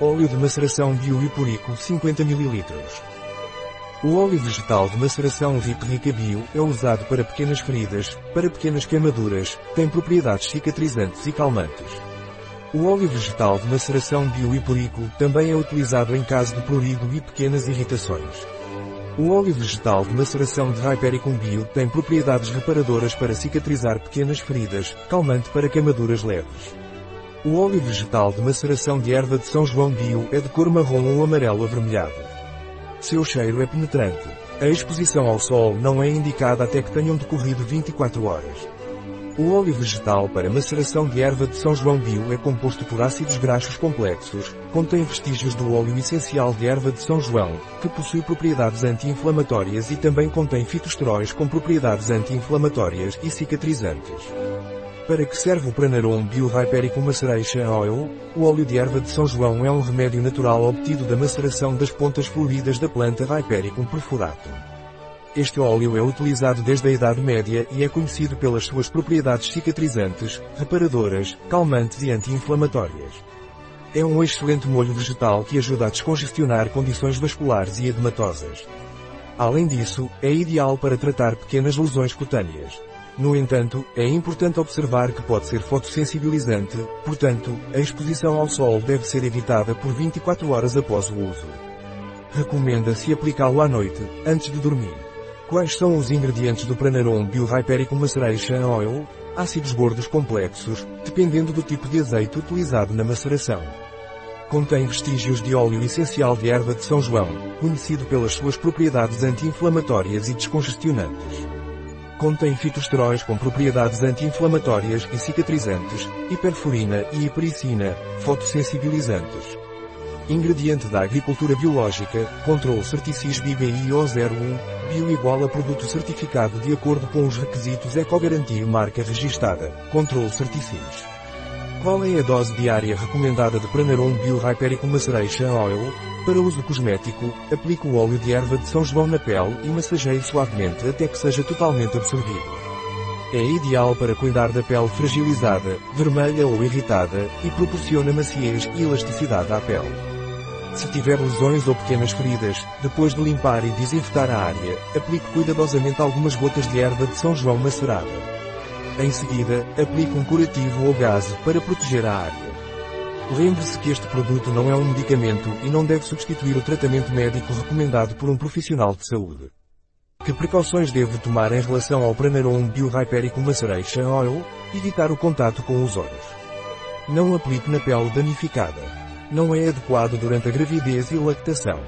Óleo de maceração bioipurico 50 ml. O óleo vegetal de maceração VIP Rica Bio é usado para pequenas feridas, para pequenas queimaduras, tem propriedades cicatrizantes e calmantes. O óleo vegetal de maceração bioipurico também é utilizado em caso de prurido e pequenas irritações. O óleo vegetal de maceração de Hypericum Bio tem propriedades reparadoras para cicatrizar pequenas feridas, calmante para queimaduras leves. O óleo vegetal de maceração de erva de São João Bio é de cor marrom ou amarelo avermelhado. Seu cheiro é penetrante. A exposição ao sol não é indicada até que tenham decorrido 24 horas. O óleo vegetal para maceração de erva de São João Bio é composto por ácidos graxos complexos, contém vestígios do óleo essencial de erva de São João, que possui propriedades anti-inflamatórias e também contém fitosteróis com propriedades anti-inflamatórias e cicatrizantes. Para que serve o Pranarum Biohypericum Maceration Oil? O óleo de erva de São João é um remédio natural obtido da maceração das pontas floridas da planta Hypericum perfuratum. Este óleo é utilizado desde a Idade Média e é conhecido pelas suas propriedades cicatrizantes, reparadoras, calmantes e anti-inflamatórias. É um excelente molho vegetal que ajuda a descongestionar condições vasculares e edematosas. Além disso, é ideal para tratar pequenas lesões cutâneas. No entanto, é importante observar que pode ser fotossensibilizante, portanto, a exposição ao sol deve ser evitada por 24 horas após o uso. Recomenda-se aplicá-lo à noite, antes de dormir. Quais são os ingredientes do Pranarum Biohypericum Maceration Oil? Ácidos gordos complexos, dependendo do tipo de azeite utilizado na maceração. Contém vestígios de óleo essencial de erva de São João, conhecido pelas suas propriedades anti-inflamatórias e descongestionantes. Contém fitosteróis com propriedades anti-inflamatórias e cicatrizantes, hiperfurina e hipericina, fotossensibilizantes. Ingrediente da agricultura biológica, controle Certicis BBIO 01, bio igual a produto certificado de acordo com os requisitos Ecogarantia marca registada, controle Certicis. Qual é a dose diária recomendada de Pranarum Biohypericum Maceration Oil? Para uso cosmético, aplique o óleo de erva de São João na pele e massageie suavemente até que seja totalmente absorvido. É ideal para cuidar da pele fragilizada, vermelha ou irritada, e proporciona maciez e elasticidade à pele. Se tiver lesões ou pequenas feridas, depois de limpar e desinfetar a área, aplique cuidadosamente algumas gotas de erva de São João macerada. Em seguida, aplique um curativo ou gase para proteger a área. Lembre-se que este produto não é um medicamento e não deve substituir o tratamento médico recomendado por um profissional de saúde. Que precauções deve tomar em relação ao Pranarum Biohypericum Maceration Oil? Evitar o contato com os olhos. Não aplique na pele danificada. Não é adequado durante a gravidez e lactação.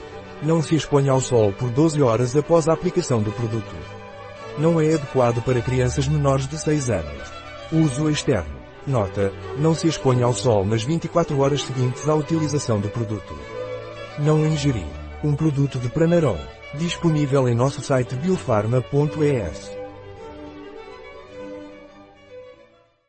Não se exponha ao sol por 12 horas após a aplicação do produto. Não é adequado para crianças menores de 6 anos. Uso externo. Nota: não se exponha ao sol nas 24 horas seguintes à utilização do produto. Não ingerir. Um produto de Pranarom. Disponível em nosso site biofarma.es.